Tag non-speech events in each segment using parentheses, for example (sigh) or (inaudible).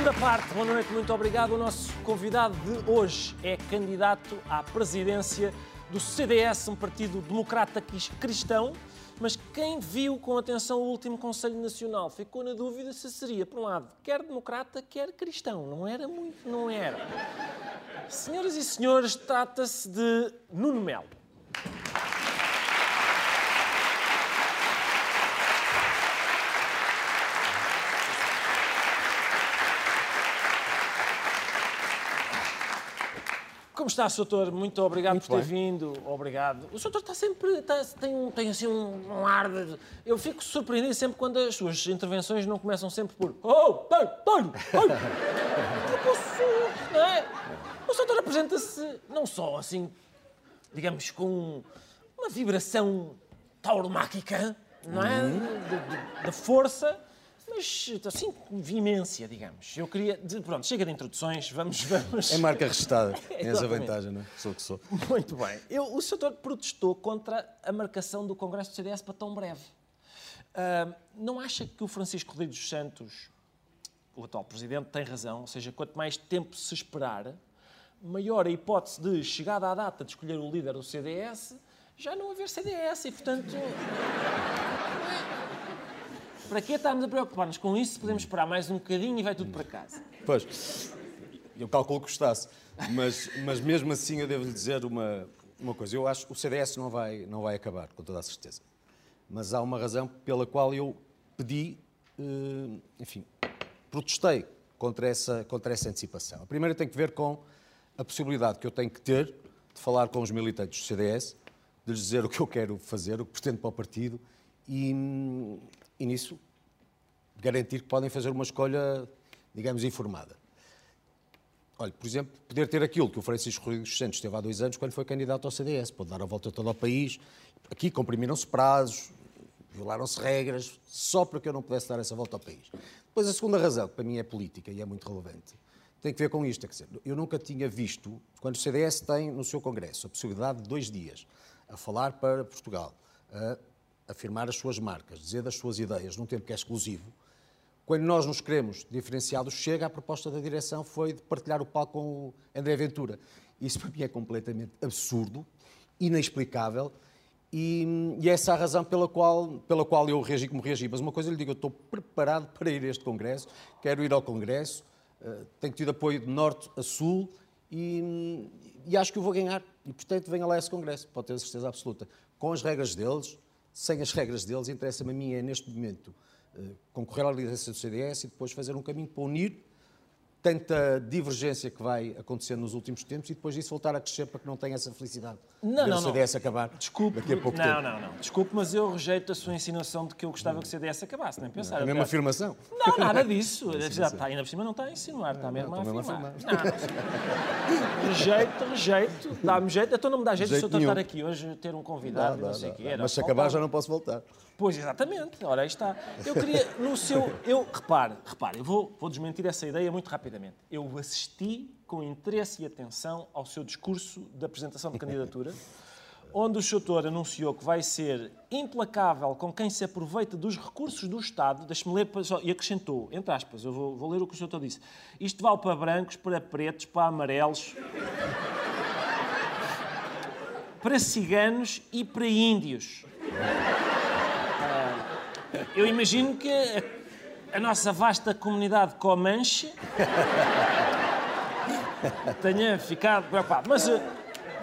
Segunda parte, boa noite, muito obrigado. O nosso convidado de hoje é candidato à presidência do CDS, um partido democrata cristão. Mas quem viu com atenção o último Conselho Nacional ficou na dúvida se seria, por um lado, quer democrata, quer cristão. Não era muito, não era. Senhoras e senhores, trata-se de Nuno Melo. Está, Soutor? Muito obrigado Muito por ter bem. vindo. Obrigado. O Soutor está sempre. Está, tem, tem assim um, um, ar de. Eu fico surpreendido sempre quando as suas intervenções não começam sempre por. Oh, pai, pai, pai. não é? O Soutor apresenta-se não só assim, digamos, com uma vibração tauromáquica, não é? Uhum. De força mas assim, vimência, digamos. Eu queria. Pronto, chega de introduções, vamos. (laughs) vamos... É marca registrada, (laughs) tens a vantagem, não é? Sou o que sou. Muito bem. Eu, o setor protestou contra a marcação do Congresso do CDS para tão breve. Uh, não acha que o Francisco Rodrigues dos Santos, o atual presidente, tem razão? Ou seja, quanto mais tempo se esperar, maior a hipótese de, chegada à data de escolher o líder do CDS, já não haver CDS e, portanto. Para que estarmos a preocupar-nos com isso se podemos esperar mais um bocadinho e vai tudo para casa? Pois, eu calculo que gostasse. Mas, mas mesmo assim eu devo lhe dizer uma, uma coisa. Eu acho que o CDS não vai, não vai acabar, com toda a certeza. Mas há uma razão pela qual eu pedi, eh, enfim, protestei contra essa, contra essa antecipação. A primeira tem que ver com a possibilidade que eu tenho que ter de falar com os militantes do CDS, de lhes dizer o que eu quero fazer, o que pretendo para o partido e, e nisso garantir que podem fazer uma escolha, digamos, informada. Olha, por exemplo, poder ter aquilo que o Francisco Rodrigues Santos teve há dois anos quando foi candidato ao CDS, pode dar a volta todo ao país. Aqui comprimiram-se prazos, violaram-se regras, só para que eu não pudesse dar essa volta ao país. Depois, a segunda razão, que para mim é política e é muito relevante, tem que ver com isto. Quer dizer, eu nunca tinha visto, quando o CDS tem no seu Congresso a possibilidade de dois dias a falar para Portugal, afirmar as suas marcas, dizer das suas ideias num tempo que é exclusivo, quando nós nos queremos diferenciar do Chega, a proposta da direção foi de partilhar o palco com o André Ventura. Isso para mim é completamente absurdo, inexplicável, e, e essa é a razão pela qual, pela qual eu reagi como reagi. Mas uma coisa eu lhe digo, eu estou preparado (laughs) para ir a este Congresso, quero ir ao Congresso, uh, tenho tido apoio de norte a sul e, e acho que o vou ganhar. E, portanto, venha lá a esse Congresso, pode ter a certeza absoluta. Com as regras deles, sem as regras deles, interessa-me a mim é, neste momento, eh, concorrer à liderança do CDS e depois fazer um caminho para unir tanta divergência que vai acontecendo nos últimos tempos e depois disso voltar a crescer para que não tenha essa felicidade não, de não, o CDS não. acabar Desculpe, daqui a pouco não, tempo. Não, não, não. Desculpe, mas eu rejeito a sua insinuação de que eu gostava que o CDS acabasse, nem pensar. É a mesma afirmação? Não, nada disso. (laughs) Já está, ainda por cima não está a insinuar, está mesmo a afirmar. rejeito, rejeito, dá-me jeito. Então não me dá jeito, jeito se eu estar aqui hoje, ter um convidado, dá, dá, não sei o quê. Mas se acabar já não posso voltar. Pois, exatamente. Ora, aí está. Eu queria, no seu... Eu, repare, repare, eu vou, vou desmentir essa ideia muito rapidamente. Eu assisti com interesse e atenção ao seu discurso de apresentação de candidatura, (laughs) onde o Soutor anunciou que vai ser implacável com quem se aproveita dos recursos do Estado, deixe-me ler, e acrescentou, entre aspas, eu vou, vou ler o que o Soutor disse, isto vale para brancos, para pretos, para amarelos, (laughs) para ciganos e para índios. Eu imagino que a, nossa vasta comunidade comanche tenha ficado preocupado. Mas, eh,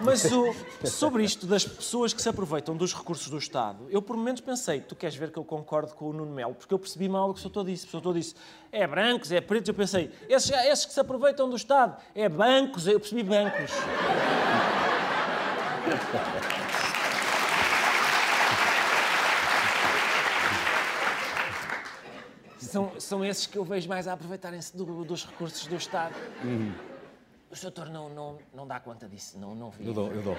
mas o, sobre isto das pessoas que se aproveitam dos recursos do Estado, eu por momentos pensei, tu queres ver que eu concordo com o Nuno Melo, porque eu percebi mal o que o Soutor disse. O Soutor disse, é brancos, é pretos. Eu pensei, esses, esses que se aproveitam do Estado, é bancos. Eu percebi bancos. São, são esses que eu vejo mais a aproveitarem-se do, dos recursos do Estado. Uhum. O doutor não, não, não dá conta disso, não, não vi. Eu dou, eu dou.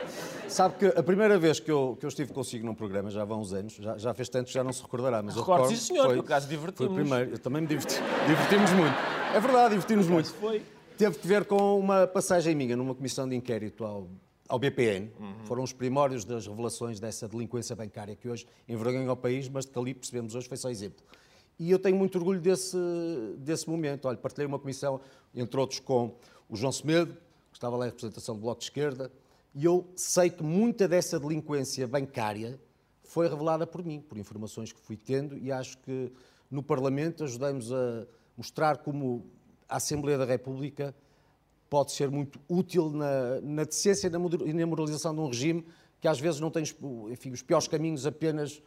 Sabe que a primeira vez que eu, que eu estive consigo num programa, já há uns anos, já, já fez tanto, já não se recordará, mas Recordo, eu recordo... sim senhor, foi, por acaso divertimos. Foi o primeiro, eu também me diverti, (laughs) divertimos muito. É verdade, divertimos muito. Foi. Teve que ver com uma passagem minha numa comissão de inquérito ao, ao BPN. Uhum. Foram os primórdios das revelações dessa delinquência bancária que hoje envergonha o país, mas de que ali percebemos hoje foi só exemplo. E eu tenho muito orgulho desse, desse momento. Olha, partilhei uma comissão, entre outros, com o João Semedo, que estava lá em representação do Bloco de Esquerda, e eu sei que muita dessa delinquência bancária foi revelada por mim, por informações que fui tendo, e acho que no Parlamento ajudamos a mostrar como a Assembleia da República pode ser muito útil na, na decência e na moralização de um regime que às vezes não tem enfim, os piores caminhos apenas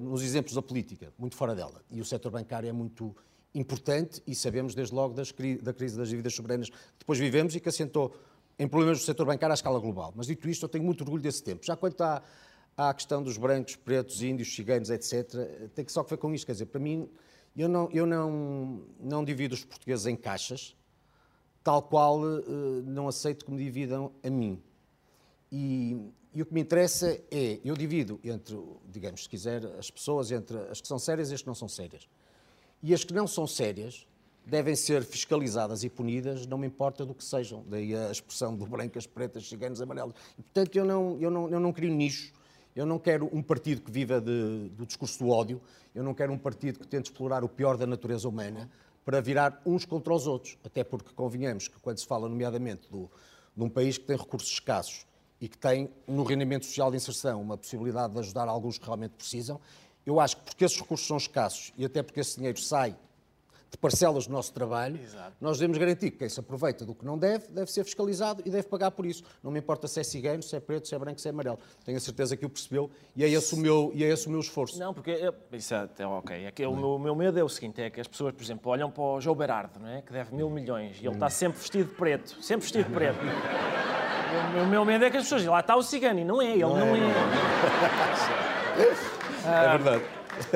nos exemplos da política, muito fora dela. E o setor bancário é muito importante e sabemos desde logo da crise das dívidas soberanas que depois vivemos e que assentou em problemas do setor bancário à escala global. Mas dito isto, eu tenho muito orgulho desse tempo. Já quanto à, à questão dos brancos, pretos, índios, ciganos, etc., tem que só ver com isto. Quer dizer, para mim, eu não, eu não, não divido os portugueses em caixas, tal qual uh, não aceito que me dividam a mim. E, e, o que me interessa é, eu divido entre, digamos, se quiser, as pessoas entre as que são sérias e as que não são sérias. E as que não são sérias devem ser fiscalizadas e punidas, não me importa do que sejam. Daí a expressão do brancas, pretas, ciganos, amarelos. E, portanto, eu não, eu, não, eu não crio nicho. Eu não quero um partido que viva de, do discurso do ódio. Eu não quero um partido que tente explorar o pior da natureza humana para virar uns contra os outros. Até porque convenhamos que quando se fala, nomeadamente, do, de um país que tem recursos escassos e que tem, no rendimento social de inserção, uma possibilidade de ajudar alguns que realmente precisam, eu acho que porque esses recursos são escassos e até porque esse dinheiro sai de parcelas do nosso trabalho, Exato. nós devemos garantir que quem se aproveita do que não deve, deve ser fiscalizado e deve pagar por isso. Não me importa se é cigano, se é preto, se é branco, se é amarelo. Tenho a certeza que o percebeu e é esse o meu, e é esse o meu esforço. Não, porque eu, isso é ok. É que o meu, meu, medo é o seguinte, é que as pessoas, por exemplo, olham para o João Berardo, não é? que deve mil milhões, e ele está sempre vestido de preto, sempre vestido de preto. O meu medo é que as pessoas lá está o cigano e não é, ele não, não é. É, é verdade.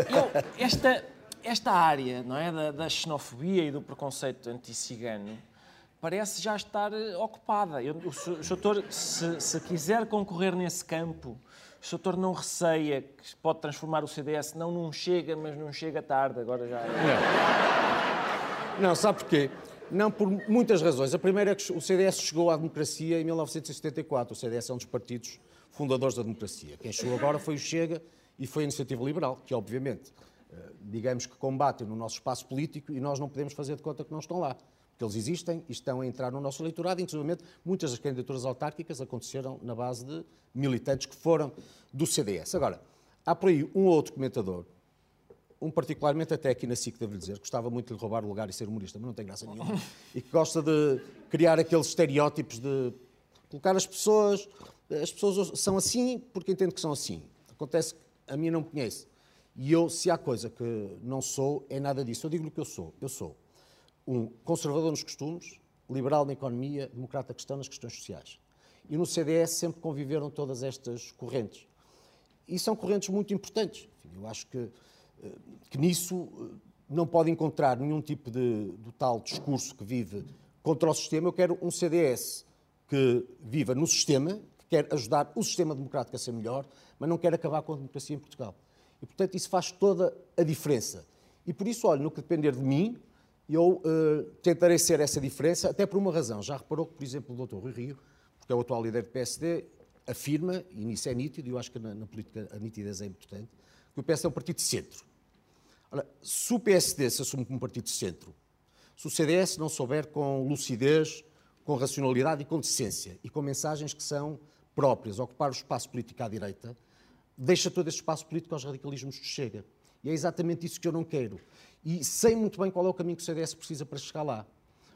Eu, esta, esta área não é, da, da xenofobia e do preconceito anti-cigano parece já estar eh, ocupada. Eu, o, doutor, se, se, quiser concorrer nesse campo, o doutor não receia que pode transformar o CDS, não não chega, mas não chega tarde, agora já... Não, não sabe porquê? Não, por muitas razões. A primeira é que o CDS chegou à democracia em 1974. O CDS é um dos partidos fundadores da democracia. Quem chegou agora foi o Chega e foi a Iniciativa Liberal, que obviamente eh, digamos que combatem no nosso espaço político e nós não podemos fazer de conta que não estão lá. Porque eles existem e estão a entrar no nosso eleitorado. Inclusive, muitas das candidaturas autárquicas aconteceram na base de militantes que foram do CDS. Agora, há por aí um outro comentador, um particularmente até aqui na SIC, devo dizer, gostava muito de lhe roubar o lugar e ser humorista, mas não tem graça nenhuma, e que gosta de criar aqueles estereótipos de colocar as pessoas, as pessoas são assim porque entendo que são assim. Acontece que a mim não me conhece. E eu, se há coisa que não sou, é nada disso. Eu digo o que eu sou. Eu sou um conservador nos costumes, liberal na economia, democrata cristão nas questões sociais. E no CDS sempre conviveram todas estas correntes. E são correntes muito importantes. Enfim, eu acho que, que nisso eh, não pode encontrar nenhum tipo de, do tal discurso que vive contra o sistema. Eu quero um CDS que viva no sistema, que quer ajudar o sistema democrático a ser melhor, mas não quer acabar com a democracia em Portugal. E, portanto, isso faz toda a diferença. E por isso, olha, no que depender de mim, eu uh, tentarei ser essa diferença, até por uma razão. Já reparou que, por exemplo, o Dr. Rui Rio, porque é o atual líder do PSD, afirma, e nisso é nítido, e eu acho que na, na, política a nitidez é importante, que o PSD é um partido de centro. Ora, se o PSD se assume como partido de centro, se o CDS não souber com lucidez, com racionalidade e com decência, e com mensagens que são próprias, ocupar o espaço político à direita, deixa todo esse espaço político aos radicalismos que chega. E é exatamente isso que eu não quero. E sei muito bem qual é o caminho que o CDS precisa para chegar lá.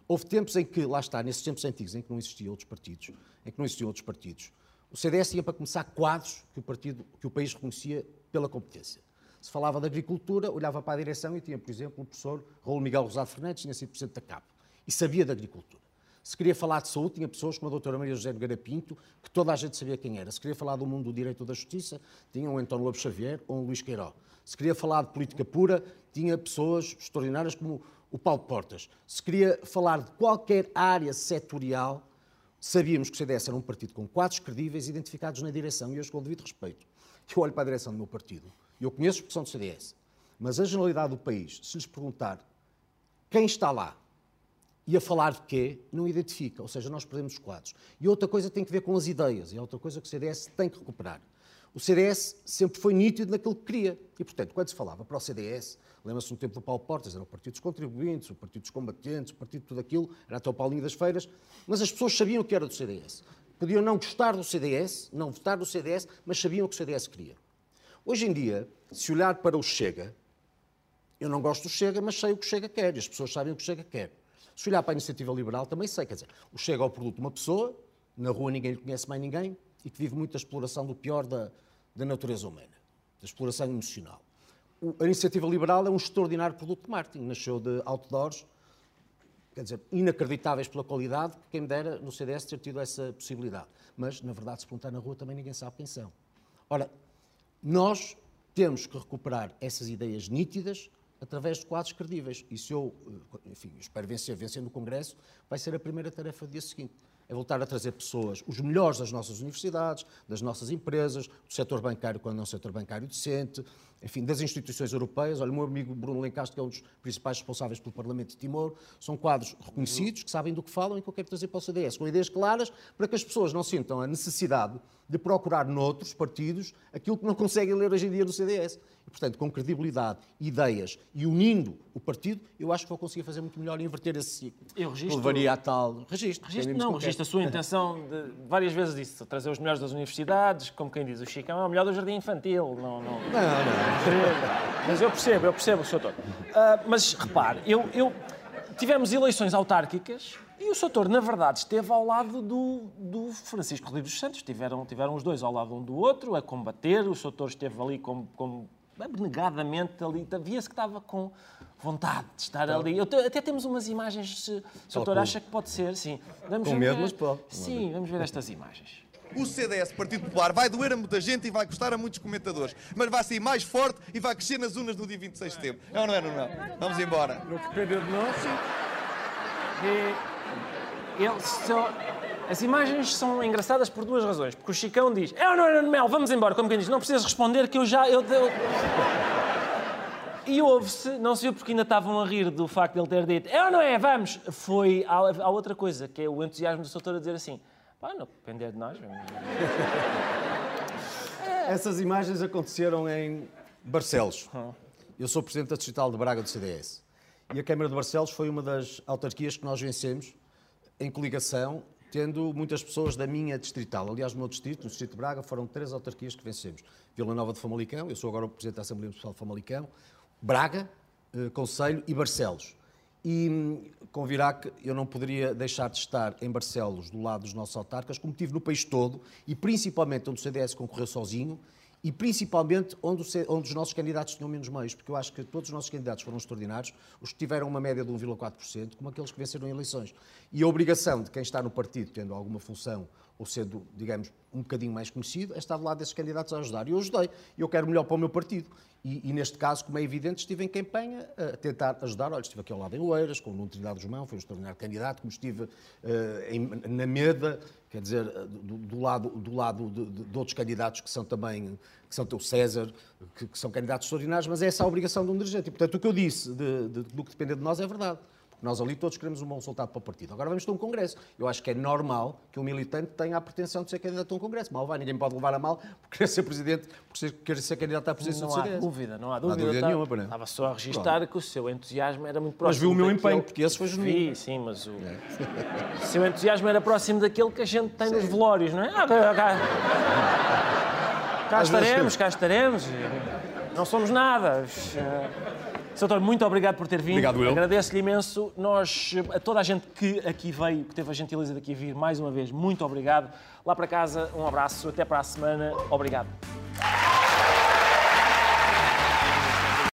Houve tempos em que, lá está, nesses tempos antigos, em que não existiam outros partidos, em que não existiam outros partidos, o CDS tinha para começar quadros que o, partido, que o país reconhecia pela competência. Se falava de agricultura, olhava para a direção e tinha, por exemplo, o professor Raul Miguel Rosado Fernandes, tinha sido presidente da CAP, e sabia de agricultura. Se queria falar de saúde, tinha pessoas como a doutora Maria José Nogueira Pinto, que toda a gente sabia quem era. Se queria falar do mundo do direito da justiça, tinha um António Lobo Xavier ou um Luís Queiró. Se queria falar de política pura, tinha pessoas extraordinárias como o Paulo Portas. Se queria falar de qualquer área setorial, sabíamos que o CDS era um partido com quadros credíveis identificados na direção, e eu, com o devido respeito, eu olho para a direção do meu partido, e eu conheço porque são do CDS, mas a generalidade do país, se lhes perguntar quem está lá, e a falar de quê, não identifica. Ou seja, nós perdemos os quadros. E outra coisa tem que ver com as ideias, e é outra coisa que o CDS tem que recuperar. O CDS sempre foi nítido naquilo que queria. E, portanto, quando se falava para o CDS, lembra-se no tempo do Paulo Portas, era o Partido dos Contribuintes, o Partido dos Combatentes, o Partido de tudo aquilo, era até o Paulinho das Feiras, mas as pessoas sabiam que era do CDS. Podiam não gostar do CDS, não votar do CDS, mas sabiam o que o CDS queria. Hoje em dia, se olhar para o Chega, eu não gosto do Chega, mas sei o que o Chega quer, e as pessoas sabem o que o Chega quer. Se olhar para a iniciativa liberal, também sei, quer dizer, o Chega é o produto de uma pessoa, na rua ninguém lhe conhece mais ninguém, e que vive muita exploração do pior da, da natureza humana, da exploração emocional. O, a iniciativa liberal é um extraordinário produto de marketing, nasceu de outdoors, quer dizer, inacreditáveis pela qualidade, que quem me dera no CDS ter tido essa possibilidade. Mas, na verdade, se perguntar na rua, também ninguém sabe quem são. Ora, nós temos que recuperar essas ideias nítidas através de quadros credíveis. E se eu, eh, enfim, espero vencer, vencer no Congresso, vai ser a primeira tarefa do dia seguinte é voltar a trazer pessoas, os melhores das nossas universidades, das nossas empresas, do setor bancário, quando é um setor bancário decente, enfim, das instituições europeias. Olha, o meu amigo Bruno Lencastre, que é um dos principais responsáveis pelo Parlamento de Timor, são quadros reconhecidos, que sabem do que falam e que eu quero trazer para o CDS, com ideias claras, para que as pessoas não sintam a necessidade de procurar noutros partidos aquilo que não conseguem ler hoje em dia no CDS. E, portanto, com credibilidade, ideias e unindo o partido, eu acho que vou conseguir fazer muito melhor e inverter esse ciclo. Eu registro... Levaria a tal... Registro. registro não, registro a sua intenção, de, várias vezes disse, trazer os melhores das universidades, como quem diz, o Chicão é o melhor do jardim infantil. Não, não, não. não. Mas eu percebo, eu percebo o seu todo. Uh, mas, repare, eu, eu... Tivemos eleições autárquicas e o Soutor, na verdade, esteve ao lado do, do Francisco Rodrigues dos Santos. Tiveram, tiveram os dois ao lado um do outro, a combater. O Soutor esteve ali como, como abnegadamente ali. Via-se que estava com vontade de estar ali. Eu, até temos umas imagens, se o Soutor acha que pode ser, sim. Vamos com medo, mas pode. Sim, vamos ver estas imagens. O CDS, Partido Popular, vai doer a muita gente e vai custar a muitos comentadores, mas vai sair mais forte e vai crescer nas urnas do dia 26 de setembro. Não, não é, não, não. Vamos embora. No que depender de nós, sim. E ele só... As imagens são engraçadas por duas razões. Porque o Chicão diz, é ou não é, Mel, vamos embora. Como quem diz, não precisas responder que eu já... Eu, eu... E houve-se, não se viu porque ainda estavam a rir do facto de ele ter dito, é ou não é, vamos. Foi a outra coisa, que é o entusiasmo do Soutor a dizer assim, pá, não depender de nós. (laughs) Essas imagens aconteceram em Barcelos. Eu sou presidente da Distrital de Braga do CDS. E a Câmara de Barcelos foi uma das autarquias que nós vencemos em coligação, tendo muitas pessoas da minha distrital. Aliás, no meu distrito, no distrito de Braga, foram três autarquias que vencemos. Vila Nova de Famalicão, eu sou agora o Presidente da Assembleia Municipal de Famalicão, Braga, eh, Conselho e Barcelos. E hum, convirá que eu não poderia deixar de estar em Barcelos, do lado dos nossos autarcas, como tive no país todo, e principalmente onde o CDS concorreu sozinho, e principalmente onde, onde, os nossos candidatos tinham menos meios, porque eu acho que todos os nossos candidatos foram extraordinários, os que tiveram uma média de 1,4%, como aqueles que venceram eleições. E a obrigação de quem está no partido, tendo alguma função ou sendo, digamos, um bocadinho mais conhecido, é estar do lado desses candidatos a ajudar. E eu ajudei. E eu quero melhor para o meu partido. E, e, neste caso, como é evidente, estive em campanha a tentar ajudar. Olha, estive aqui ao lado em Oeiras, com o Nuno Trindade Mão, foi um extraordinário candidato, como estive uh, em, na Meda, quer dizer, do, do lado, do lado de, de, de, outros candidatos que são também, que são o César, que, que, são candidatos extraordinários, mas é essa a obrigação de um dirigente. E, portanto, o que eu disse de, do que depender de nós é verdade. Nós ali todos queremos um bom resultado para o partido. Agora vamos ter um congresso. Eu acho que é normal que um militante tenha a pretensão de ser candidato a um congresso. Mal vai, ninguém pode levar a mal por querer ser presidente, por querer ser candidato à presidência não do CDS. Não há dúvida, não há dúvida. Não há dúvida nenhuma, para Estava só a registrar que o seu entusiasmo era muito próximo. Mas viu o meu empenho, porque esse foi genuíno. Vi, sim, mas o... É. o (laughs) seu entusiasmo era próximo daquele que a gente tem sim. nos velórios, não é? Ah, cá, cá. cá estaremos, cá estaremos. Não somos nada. Doutor, muito obrigado por ter vindo. Obrigado, eu. Agradeço-lhe imenso. Nós, a toda a gente que aqui veio, que teve a gentileza de aqui vir, mais uma vez, muito obrigado. Lá para casa, um abraço. Até para a semana. Obrigado.